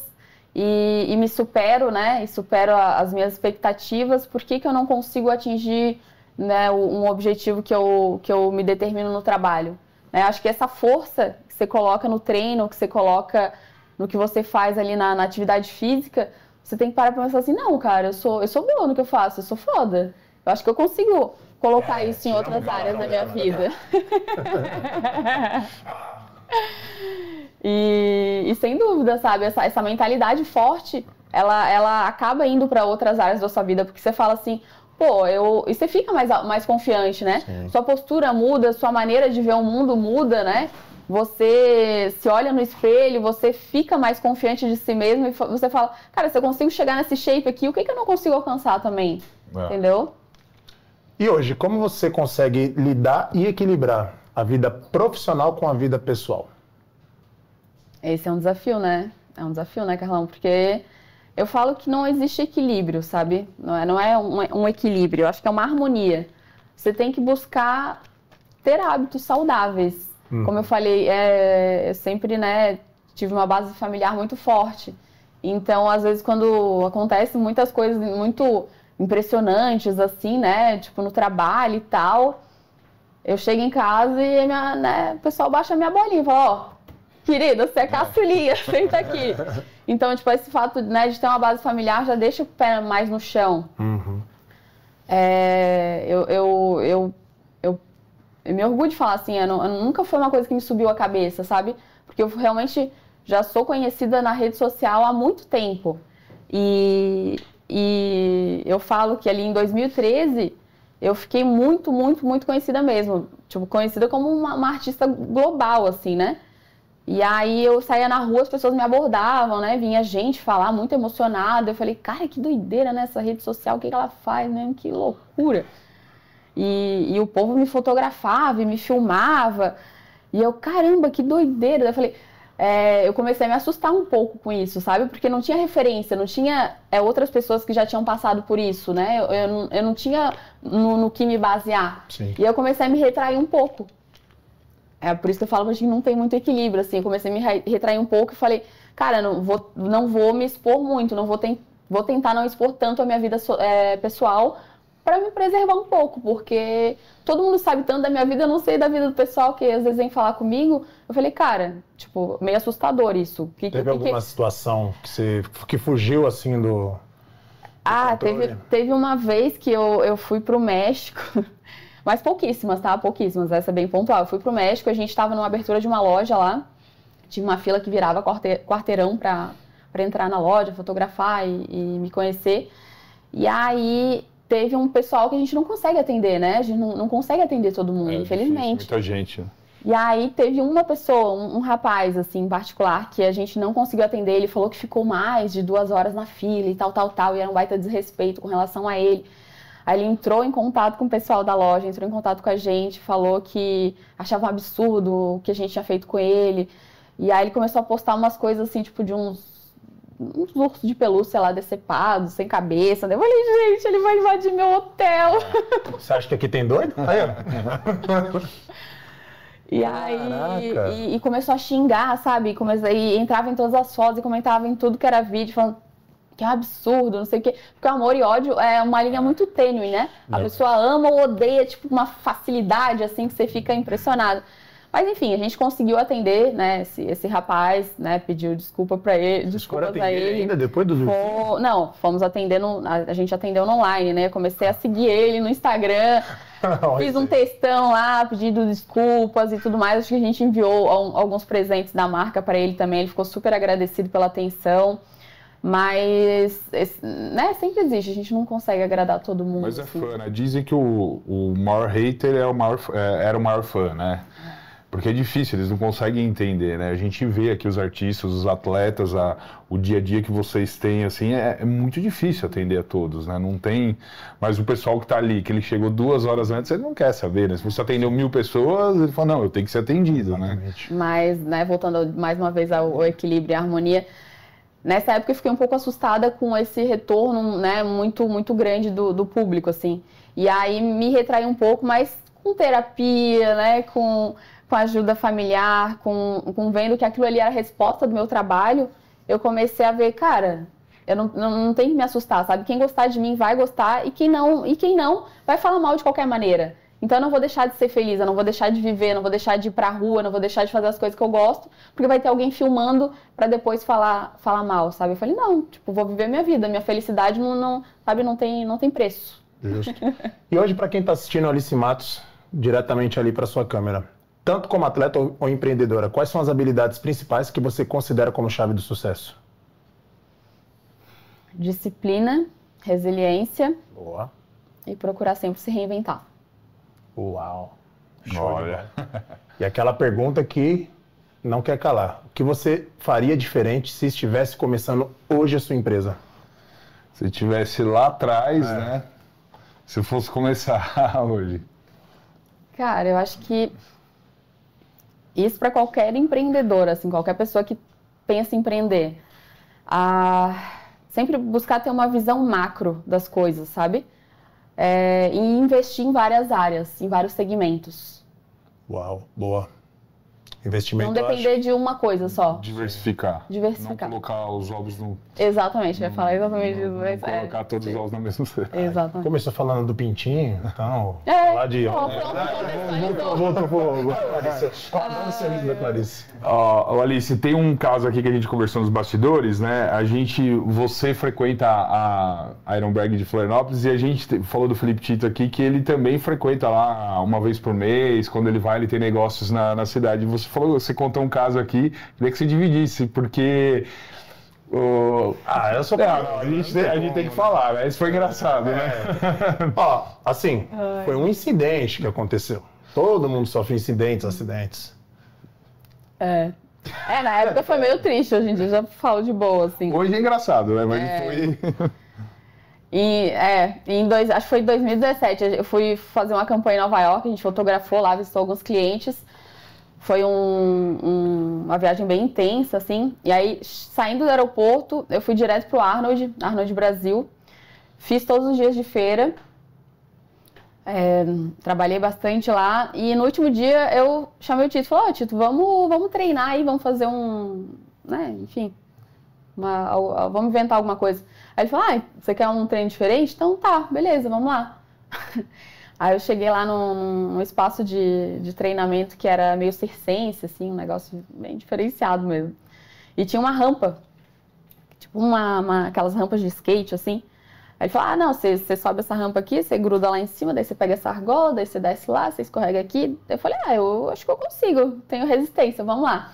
e, e me supero, né? E supero a, as minhas expectativas, por que, que eu não consigo atingir né, um objetivo que eu, que eu me determino no trabalho? Né? Acho que essa força que você coloca no treino, que você coloca no que você faz ali na, na atividade física, você tem que parar pra pensar assim, não, cara, eu sou, eu sou boa no que eu faço, eu sou foda. Eu acho que eu consigo colocar é, isso em outras áreas da minha vida. E, e sem dúvida, sabe, essa, essa mentalidade forte, ela, ela acaba indo para outras áreas da sua vida, porque você fala assim, pô, eu. E você fica mais, mais confiante, né? Sim. Sua postura muda, sua maneira de ver o mundo muda, né? Você se olha no espelho, você fica mais confiante de si mesmo e você fala, cara, se eu consigo chegar nesse shape aqui, o que, que eu não consigo alcançar também? É. Entendeu? E hoje, como você consegue lidar e equilibrar a vida profissional com a vida pessoal? Esse é um desafio, né? É um desafio, né, Carlão? Porque eu falo que não existe equilíbrio, sabe? Não é, não é um, um equilíbrio, eu acho que é uma harmonia. Você tem que buscar ter hábitos saudáveis. Hum. Como eu falei, é, eu sempre, né, tive uma base familiar muito forte. Então, às vezes, quando acontecem muitas coisas muito impressionantes, assim, né, tipo no trabalho e tal, eu chego em casa e minha, né, o pessoal baixa a minha bolinha e fala, ó, querida, você é caçulinha, senta aqui. Então, tipo, esse fato né, de ter uma base familiar já deixa o pé mais no chão. Uhum. É, eu, eu, eu, eu, eu, me orgulho de falar assim, eu, não, eu nunca foi uma coisa que me subiu a cabeça, sabe? Porque eu realmente já sou conhecida na rede social há muito tempo. E, e eu falo que ali em 2013 eu fiquei muito, muito, muito conhecida mesmo. Tipo, conhecida como uma, uma artista global, assim, né? E aí eu saía na rua, as pessoas me abordavam, né? Vinha gente falar muito emocionada. Eu falei, cara, que doideira nessa rede social, o que, que ela faz, né? Que loucura. E, e o povo me fotografava e me filmava. E eu, caramba, que doideira. Eu falei, é, eu comecei a me assustar um pouco com isso, sabe? Porque não tinha referência, não tinha é, outras pessoas que já tinham passado por isso, né? Eu, eu, eu não tinha no, no que me basear. Sim. E eu comecei a me retrair um pouco. É por isso que eu falo que a gente não tem muito equilíbrio, assim. Eu comecei a me retrair um pouco e falei, cara, não vou, não vou me expor muito, não vou, ten vou tentar não expor tanto a minha vida so é, pessoal para me preservar um pouco, porque todo mundo sabe tanto da minha vida, eu não sei da vida do pessoal que às vezes vem falar comigo. Eu falei, cara, tipo, meio assustador isso. Que, teve que, alguma que... situação que, você, que fugiu assim do. ah, teve, teve uma vez que eu, eu fui pro México. Mas pouquíssimas, tá? Pouquíssimas, essa é bem pontual. Eu fui pro México, a gente estava numa abertura de uma loja lá, tinha uma fila que virava quarteirão para entrar na loja, fotografar e, e, me conhecer. E aí teve um pessoal que a gente não consegue atender, né? A gente não, não consegue atender todo mundo, é, infelizmente. Difícil, muita gente. E aí teve uma pessoa, um, um, rapaz, assim, em particular, que a gente não conseguiu atender. Ele falou que ficou mais de duas horas na fila e tal, tal, tal. E era um baita desrespeito com relação a ele. Aí ele entrou em contato com o pessoal da loja, entrou em contato com a gente, falou que achava um absurdo o que a gente tinha feito com ele. E aí ele começou a postar umas coisas assim, tipo de uns, uns ursos de pelúcia lá decepados, sem cabeça. Eu falei, gente, ele vai invadir meu hotel. Você acha que aqui tem doido? Aí, E aí, e, e, começou a xingar, sabe? Começou, e entrava em todas as fotos e comentava em tudo que era vídeo, falando, que é absurdo, não sei o quê. Porque o amor e ódio é uma linha muito tênue, né? A é. pessoa ama ou odeia, tipo, uma facilidade, assim, que você fica impressionado. Mas enfim, a gente conseguiu atender, né, esse, esse rapaz, né, pediu desculpa para ele, desculpas a ele. ainda depois do Fo... Não, fomos atendendo, a, a gente atendeu no online, né? Comecei a seguir ele no Instagram. Fiz um textão lá, pedindo desculpas e tudo mais. Acho que a gente enviou alguns presentes da marca para ele também. Ele ficou super agradecido pela atenção. Mas, né, sempre existe, a gente não consegue agradar todo mundo. Mas é assim. fã, né? Dizem que o, o maior hater é o maior, é, era o maior fã, né? Porque é difícil, eles não conseguem entender, né? A gente vê aqui os artistas, os atletas, a, o dia a dia que vocês têm, assim, é, é, muito difícil atender a todos, né? Não tem... Mas o pessoal que está ali, que ele chegou duas horas antes, ele não quer saber, né? Se você atendeu mil pessoas, ele fala, não, eu tenho que ser atendido, né? Mas, né, voltando mais uma vez ao, ao equilíbrio e harmonia, Nessa época eu fiquei um pouco assustada com esse retorno, né, muito, muito grande do, do público, assim. E aí me retraí um pouco, mas com terapia, né, com, com ajuda familiar, com, com vendo que aquilo ali era a resposta do meu trabalho, eu comecei a ver, cara, eu não, não, não tenho que me assustar, sabe? Quem gostar de mim vai gostar e quem não, e quem não vai falar mal de qualquer maneira. Então eu não vou deixar de ser feliz, eu não vou deixar de viver, não vou deixar de ir pra rua, não vou deixar de fazer as coisas que eu gosto, porque vai ter alguém filmando para depois falar, falar mal, sabe? Eu falei, não, tipo, vou viver minha vida, minha felicidade não, não sabe, não tem, não tem preço. Justo. e hoje, para quem está assistindo Alice Matos, diretamente ali para sua câmera, tanto como atleta ou, ou empreendedora, quais são as habilidades principais que você considera como chave do sucesso? Disciplina, resiliência. Boa. E procurar sempre se reinventar. Uau! Show Olha. E aquela pergunta que não quer calar. O que você faria diferente se estivesse começando hoje a sua empresa? Se estivesse lá atrás, é. né? Se eu fosse começar hoje. Cara, eu acho que isso para qualquer empreendedor, assim, qualquer pessoa que pensa em empreender. Ah, sempre buscar ter uma visão macro das coisas, sabe? É, e investir em várias áreas, em vários segmentos. Uau, boa. Investimento. Não depender acho... de uma coisa só. Diversificar. Diversificar. Não colocar os ovos no. Exatamente, eu ia falar exatamente isso. Não é, colocar é, todos os ovos na mesma cesta. Exatamente. Começou falando do pintinho, então. É. Falar de. Voltou, voltou pro Clarice. Qual da Clarice? Ó, Alice, tem um caso aqui que a gente conversou nos bastidores, né? A gente. Você frequenta a Ironberg de Florianópolis e a gente falou do Felipe Tito aqui que ele também frequenta lá uma vez por mês. Quando ele vai, ele tem negócios na, na cidade. Você falou, você contou um caso aqui, queria que você dividisse, porque. O... Ah, eu sou. Não, não, a, gente, a gente tem que falar, né? Isso foi engraçado, né? É. Ó, assim, foi um incidente que aconteceu. Todo mundo sofre incidentes, acidentes. É. É, na época foi meio triste, hoje em dia já falo de boa, assim. Hoje é engraçado, né? Mas é. foi. E, é, em dois, acho que foi em 2017, eu fui fazer uma campanha em Nova York, a gente fotografou lá, visitou alguns clientes. Foi um, um, uma viagem bem intensa, assim. E aí, saindo do aeroporto, eu fui direto pro Arnold, Arnold Brasil. Fiz todos os dias de feira. É, trabalhei bastante lá. E no último dia eu chamei o Tito e falei, oh, Tito, vamos, vamos treinar aí, vamos fazer um. Né, enfim. Uma, vamos inventar alguma coisa. Aí ele falou, ah, você quer um treino diferente? Então tá, beleza, vamos lá. Aí eu cheguei lá num, num espaço de, de, treinamento que era meio circense, assim, um negócio bem diferenciado mesmo. E tinha uma rampa, tipo uma, uma aquelas rampas de skate, assim. Aí ele falou, ah, não, você, você sobe essa rampa aqui, você gruda lá em cima, daí você pega essa argola, daí você desce lá, você escorrega aqui. Eu falei, ah, eu acho que eu consigo, tenho resistência, vamos lá.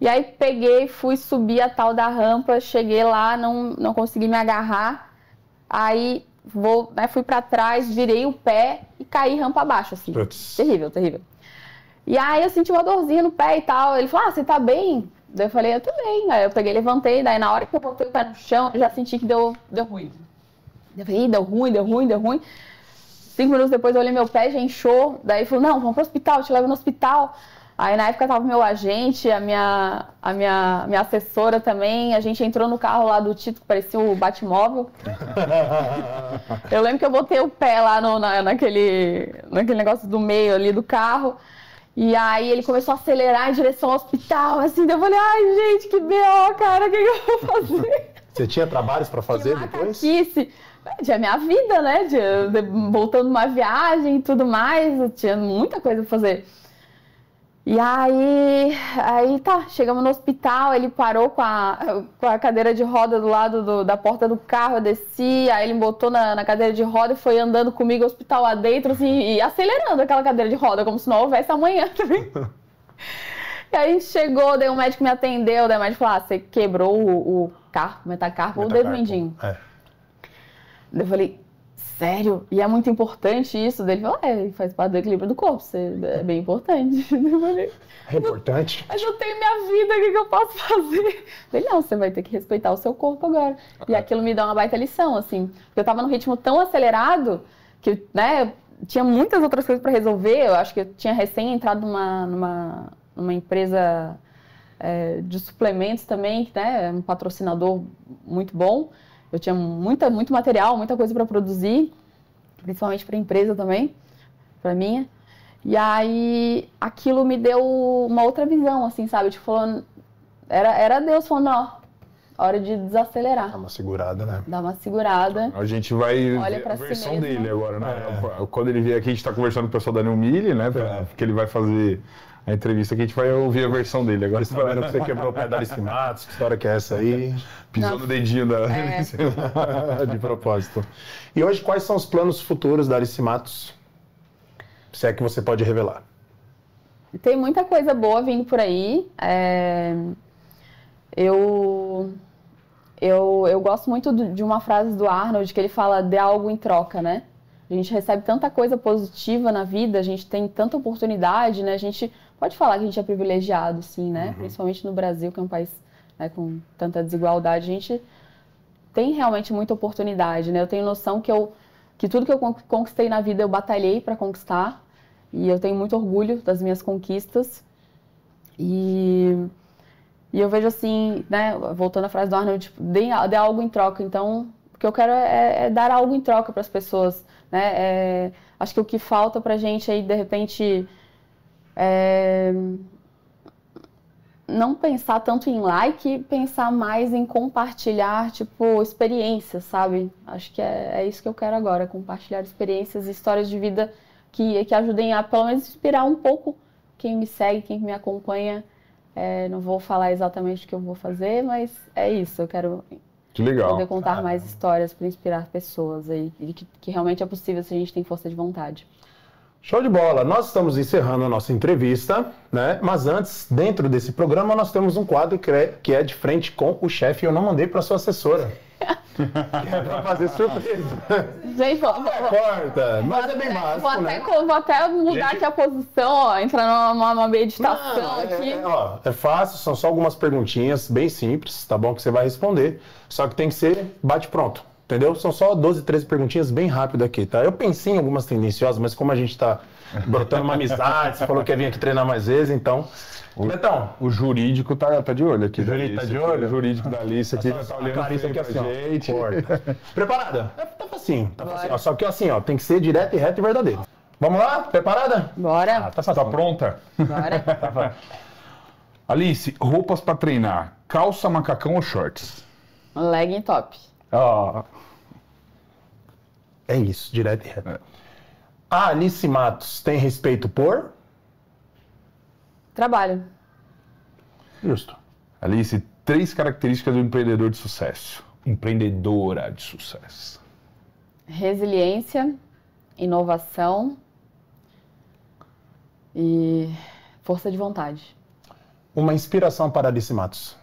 E aí peguei, fui subir a tal da rampa, cheguei lá, não, não consegui me agarrar. Aí vou, né, fui para trás, virei o pé e caí rampa abaixo, assim. Puts. Terrível, terrível. E aí eu senti uma dorzinha no pé e tal. Ele falou, ah, você tá bem? Daí eu falei, eu tô bem. Aí eu peguei, levantei, daí na hora que eu botei o pé no chão, eu já senti que deu, deu ruim. Eu falei, deu ruim, deu ruim, deu ruim. Cinco minutos depois eu olhei meu pé, já inchou. Daí falou, não, vamos pro hospital, te levo no hospital. Aí na época tava meu agente, a minha, a minha, minha assessora também. A gente entrou no carro lá do Tito, que parecia o Batmóvel. eu lembro que eu botei o pé lá no, na, naquele, naquele negócio do meio ali do carro. E aí ele começou a acelerar em direção ao hospital, assim. Eu falei, ai, gente, que B.O., cara, o que, que, eu vou fazer? Você tinha trabalhos para fazer que depois? Tinha minha vida, né? De, voltando uma viagem e tudo mais. Tinha muita coisa pra fazer. E aí, aí tá, chegamos no hospital, ele parou com a, com a cadeira de roda do lado do, da porta do carro, eu desci, aí ele me botou na, na, cadeira de roda e foi andando comigo ao hospital lá dentro, assim, e acelerando aquela cadeira de roda, como se não houvesse amanhã também. e aí chegou, daí o médico me atendeu, daí o médico falou, ah, você quebrou o, o carpo, metacarpo, o dedo mindinho. É. Eu falei, sério? E é muito importante isso? Dele falou, é, faz parte do equilíbrio do corpo, é bem importante. é importante? Mas eu tenho minha vida, o que, que eu posso fazer? Ele, não, você vai ter que respeitar o seu corpo agora. E aquilo me dá uma baita lição, assim. Porque eu tava num ritmo tão acelerado que, né, tinha muitas outras coisas para resolver. Eu acho que eu tinha recém entrado numa, numa, numa empresa é, de suplementos também, né, um patrocinador muito bom. Eu tinha muita, muito material, muita coisa para produzir, principalmente para a empresa também, para minha. E aí aquilo me deu uma outra visão, assim, sabe? Tipo, falando, era, era Deus falando, ó, hora de desacelerar. Dá uma segurada, né? Dá uma segurada. A gente vai Olha ver a versão si dele agora, né? É. Quando ele vier aqui, a gente está conversando com o pessoal da New Mille, né? É. Porque ele vai fazer a entrevista que a gente vai ouvir a versão dele. Agora você tá vendo que você quebrou o pé da Alice Matos, que história que é essa aí? Pisou Não. no dedinho da é. de propósito. E hoje, quais são os planos futuros da Alice Matos? Se é que você pode revelar. Tem muita coisa boa vindo por aí. É... Eu... eu, eu gosto muito de uma frase do Arnold que ele fala: dê algo em troca, né? A gente recebe tanta coisa positiva na vida, a gente tem tanta oportunidade, né? A gente pode falar que a gente é privilegiado, sim, né? Uhum. Principalmente no Brasil, que é um país né, com tanta desigualdade, a gente tem realmente muita oportunidade, né? Eu tenho noção que eu que tudo que eu conquistei na vida eu batalhei para conquistar e eu tenho muito orgulho das minhas conquistas e e eu vejo assim, né? Voltando à frase do Arnold, tipo, dê, dê algo em troca. Então, o que eu quero é, é dar algo em troca para as pessoas, né? É, acho que o que falta para a gente aí, de repente, é, não pensar tanto em like, pensar mais em compartilhar, tipo, experiências, sabe? Acho que é, é isso que eu quero agora, compartilhar experiências, histórias de vida que, que ajudem a, pelo menos, inspirar um pouco quem me segue, quem me acompanha. É, não vou falar exatamente o que eu vou fazer, mas é isso. Eu quero que legal. poder contar mais histórias para inspirar pessoas aí, e que, que realmente é possível se a gente tem força de vontade. Show de bola! Nós estamos encerrando a nossa entrevista, né? Mas antes, dentro desse programa, nós temos um quadro que é, que é de frente com o chefe e eu não mandei para sua assessora. é pra fazer surpresa. Gente, vou, Corta, mas é bem básico, vou até, né? vou até mudar Gente... aqui a posição, ó, entrar numa, numa meditação não, é, aqui. É, ó, é fácil, são só algumas perguntinhas bem simples, tá bom? Que você vai responder. Só que tem que ser bate-pronto. Entendeu? São só 12, 13 perguntinhas bem rápido aqui, tá? Eu pensei em algumas tendenciosas, mas como a gente tá brotando uma amizade, você falou que ia vir aqui treinar mais vezes, então. O, então, o jurídico tá, tá de olho aqui. O jurídico tá de olho? O jurídico da Alice aqui tá, tá olhando a aqui assim, gente. Ó, Preparada? É, tá facinho, tá facinho. Só que assim, ó, tem que ser direto e reto e verdadeiro. Vamos lá? Preparada? Bora. Ah, tá, tá pronta? Bora. Tá Alice, roupas para treinar, calça, macacão ou shorts? Legging top. Ó. Oh. É isso, direto e reto. É. A Alice Matos tem respeito por? Trabalho. Justo. Alice, três características do empreendedor de sucesso. Empreendedora de sucesso. Resiliência, inovação e força de vontade. Uma inspiração para Alice Matos.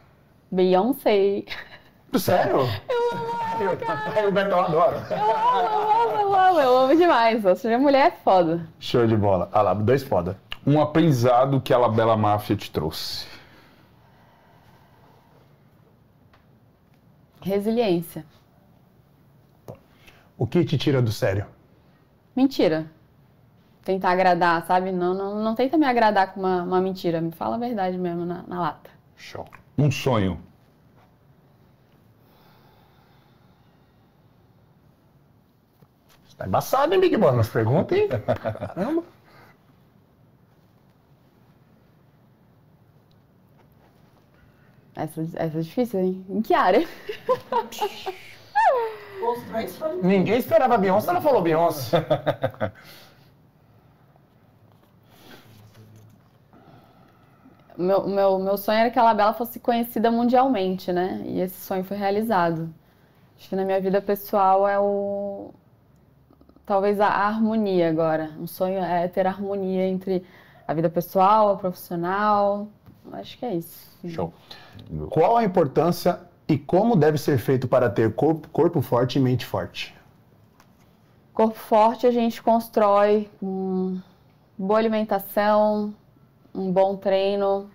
Beyoncé. Sério? Eu amo cara. o Betão adora. Eu amo, eu amo, eu amo, eu amo demais. Nossa, minha mulher é foda. Show de bola. Ah lá, dois foda. Um aprendizado que a Bela Máfia te trouxe. Resiliência. O que te tira do sério? Mentira. Tentar agradar, sabe? Não, não, não tenta me agradar com uma, uma mentira. Me fala a verdade mesmo na, na lata. Show. Um sonho. Tá embaçado, hein, Big Boss? Mas pergunta, hein? Caramba. Essa, essa é difícil, hein? Em que área? Ninguém esperava a Beyoncé, ela falou Beyoncé. meu, meu, meu sonho era que a Labela fosse conhecida mundialmente, né? E esse sonho foi realizado. Acho que na minha vida pessoal é o. Talvez a harmonia agora. Um sonho é ter harmonia entre a vida pessoal, a profissional. Acho que é isso. Show. Qual a importância e como deve ser feito para ter corpo, corpo forte e mente forte? Corpo forte a gente constrói com boa alimentação, um bom treino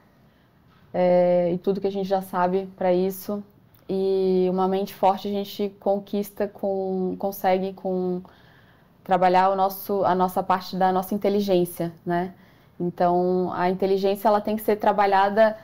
é, e tudo que a gente já sabe para isso. E uma mente forte a gente conquista com, consegue com trabalhar o nosso, a nossa parte da nossa inteligência, né? Então a inteligência ela tem que ser trabalhada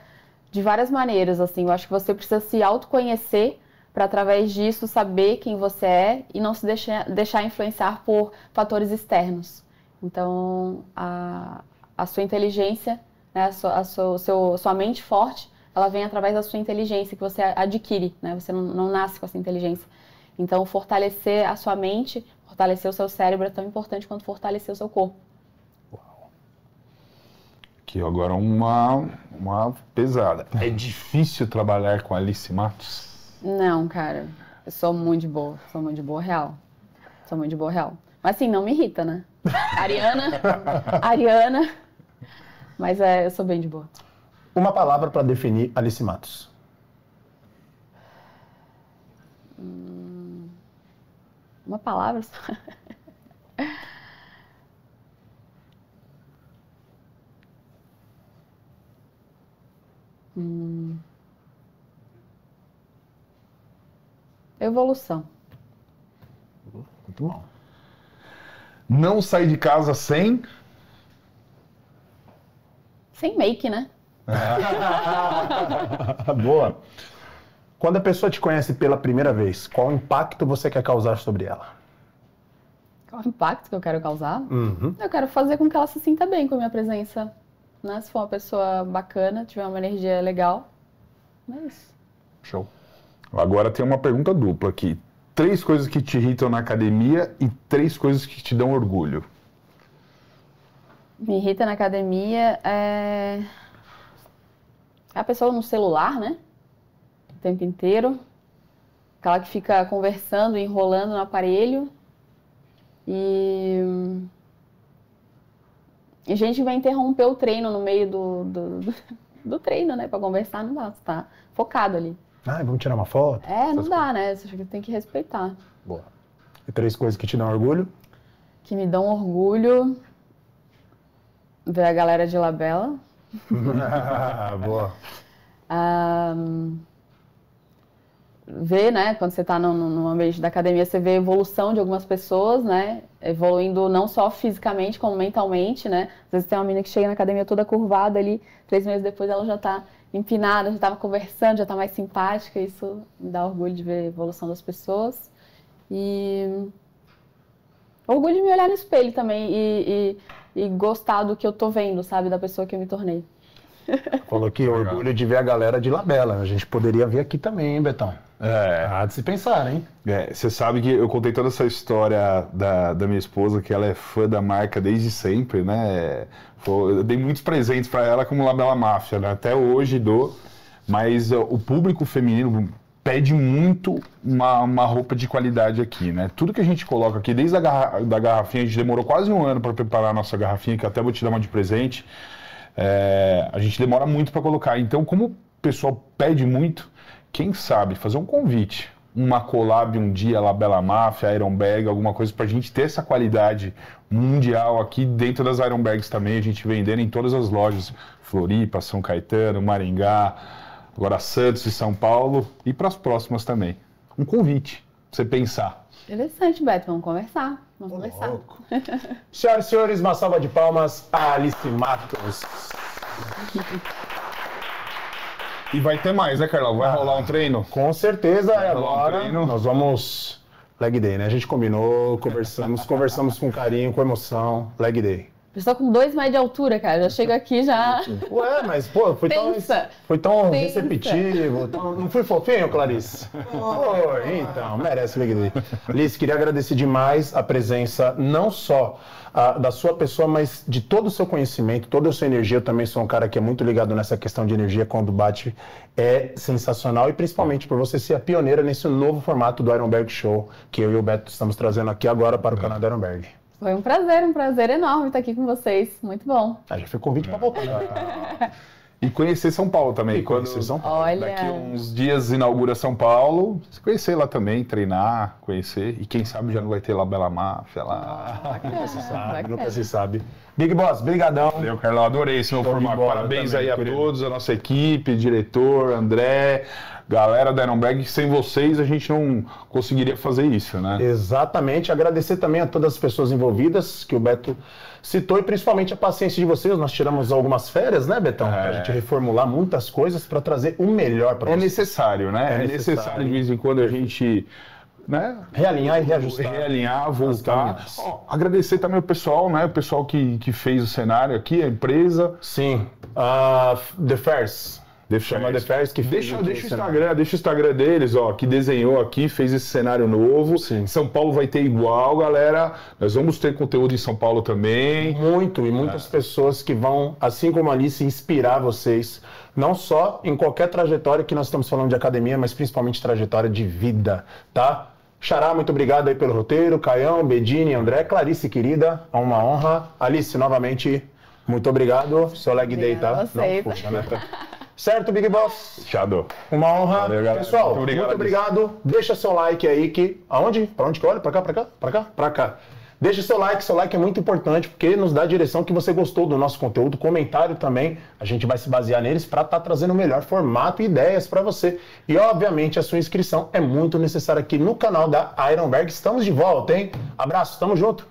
de várias maneiras, assim. Eu acho que você precisa se autoconhecer para através disso saber quem você é e não se deixar, deixar influenciar por fatores externos. Então a, a sua inteligência né, a sua, a sua, seu, sua mente forte, ela vem através da sua inteligência que você adquire, né? Você não, não nasce com essa inteligência. Então, fortalecer a sua mente, fortalecer o seu cérebro é tão importante quanto fortalecer o seu corpo. Uau. Aqui agora uma, uma pesada. É difícil trabalhar com Alice Matos? Não, cara. Eu sou muito de boa. Sou muito de boa real. Sou muito de boa real. Mas assim, não me irrita, né? Ariana. Ariana mas é, eu sou bem de boa. Uma palavra para definir Alice Matos. Hum, uma palavra só. hum. Evolução. Muito bom. Não sair de casa sem sem make, né? Boa. Quando a pessoa te conhece pela primeira vez, qual impacto você quer causar sobre ela? Qual impacto que eu quero causar? Uhum. Eu quero fazer com que ela se sinta bem com a minha presença. Né? Se for uma pessoa bacana, tiver uma energia legal. É isso. Show. Agora tem uma pergunta dupla aqui. Três coisas que te irritam na academia e três coisas que te dão orgulho me irrita na academia é a pessoa no celular, né? Tempo inteiro. Aquela que fica conversando, enrolando no aparelho. E. E gente vai interromper o treino no meio do, do, do, do treino, né? Pra conversar, não dá, você tá focado ali. Ah, vamos tirar uma foto? É, não dá, né? Você tem que respeitar. Boa. E três coisas que te dão orgulho? Que me dão orgulho ver a galera de Labela. Boa. Um, ver, né, quando você está no, no, ambiente da academia, você vê a evolução de algumas pessoas, né, evoluindo não só fisicamente, como mentalmente, né. Às vezes tem uma menina que chega na academia toda curvada ali, três meses depois ela já está empinada, já estava conversando, já está mais simpática, isso me dá orgulho de ver a evolução das pessoas. E orgulho de me olhar no espelho também e, e, e gostar do que eu tô vendo, sabe? Da pessoa que eu me tornei. Falou que orgulho de ver a galera de Labela. A gente poderia vir aqui também, hein, Betão? É. Há de se pensar, hein? É, você sabe que eu contei toda essa história da, da minha esposa, que ela é fã da marca desde sempre, né? Eu dei muitos presentes para ela como Labela Máfia, né? Até hoje dou. Mas o público feminino, pede muito uma, uma roupa de qualidade aqui, né? Tudo que a gente coloca aqui, desde a garra, da garrafinha, a gente demorou quase um ano para preparar a nossa garrafinha, que até vou te dar uma de presente. É, a gente demora muito para colocar. Então, como o pessoal pede muito, quem sabe fazer um convite, uma collab um dia, La Bela Máfia, Iron Bag, alguma coisa para a gente ter essa qualidade mundial aqui dentro das Iron Bags também, a gente vendendo em todas as lojas, Floripa, São Caetano, Maringá, Agora Santos e São Paulo e para as próximas também. Um convite para você pensar. Interessante, Beto. Vamos conversar. Vamos conversar. Senhoras e senhores, uma salva de palmas Alice Matos. E vai ter mais, né, Carlão? Vai ah, rolar um treino? Com certeza. Vai agora um nós vamos... Leg Day, né? A gente combinou, conversamos, conversamos com carinho, com emoção. Leg Day. Pessoa com dois metros de altura, cara. Já chega aqui já. Ué, mas, pô, foi tão, Pensa. foi tão Pensa. receptivo. tão- não fui fofinho, Clarice? Foi, então, merece Big D. Liz, queria agradecer demais a presença, não só ah, da sua pessoa, mas de todo o seu conhecimento, toda a sua energia. Eu também sou um cara que é muito ligado nessa questão de energia quando bate. É sensacional e principalmente por você ser a pioneira nesse novo formato do Ironberg Show que eu e o Beto estamos trazendo aqui agora para o canal do Ironberg. Foi um prazer, um prazer enorme estar aqui com vocês. Muito bom. Ah, já foi convite para voltar. E conhecer São Paulo também. E conhecer São Paulo. Olha. Daqui uns dias inaugura São Paulo. Se conhecer lá também, treinar, conhecer. E quem sabe já não vai ter lá Bela Máfia lá. Nunca se sabe, Bacana. nunca se sabe. Big Boss, brigadão. Valeu, Carlão. Adorei esse novo formato. Parabéns também, aí a querido. todos, a nossa equipe, diretor, André, galera da Ironberg. Sem vocês a gente não conseguiria fazer isso, né? Exatamente. Agradecer também a todas as pessoas envolvidas que o Beto citou e principalmente a paciência de vocês. Nós tiramos algumas férias, né, Betão? Pra É. gente reformular muitas coisas para trazer o melhor para É vocês. necessário, né? É É, necessário. necessário de vez em quando a gente. Né? Realinhar e reajustar. realinhar, voltar. Ó, agradecer também o pessoal, né? O pessoal que, que fez o cenário aqui, a empresa. Sim. Ah, The Fairs. Deixa, Chama The Fairs que fez deixa, deixa o. Instagram, deixa o Instagram deles, ó, que desenhou aqui, fez esse cenário novo. Sim. São Paulo vai ter igual, galera. Nós vamos ter conteúdo em São Paulo também. Muito, e É. muitas pessoas que vão, assim como a Alice, inspirar vocês, não só em qualquer trajetória que nós estamos falando de academia, mas principalmente trajetória de vida, tá? Xará, muito obrigado aí pelo roteiro, Caião, Bedini, André, Clarice, querida, é uma honra. Alice, novamente, muito obrigado. Seu leg day, tá? Não, puxa, né? Tá. Certo, Big Boss? Tchau. Uma honra. Valeu, galera. Pessoal, Muito muito obrigado, obrigado. Deixa seu like aí que. Aonde? Pra onde que olha? Pra cá, pra cá? Pra cá? Pra cá. Deixa seu like, seu like é muito importante porque nos dá a direção que você gostou do nosso conteúdo. Comentário também, a gente vai se basear neles para estar trazendo o melhor formato e ideias para você. E obviamente a sua inscrição é muito necessária aqui no canal da Ironberg. Estamos de volta, hein? Abraço, tamo junto.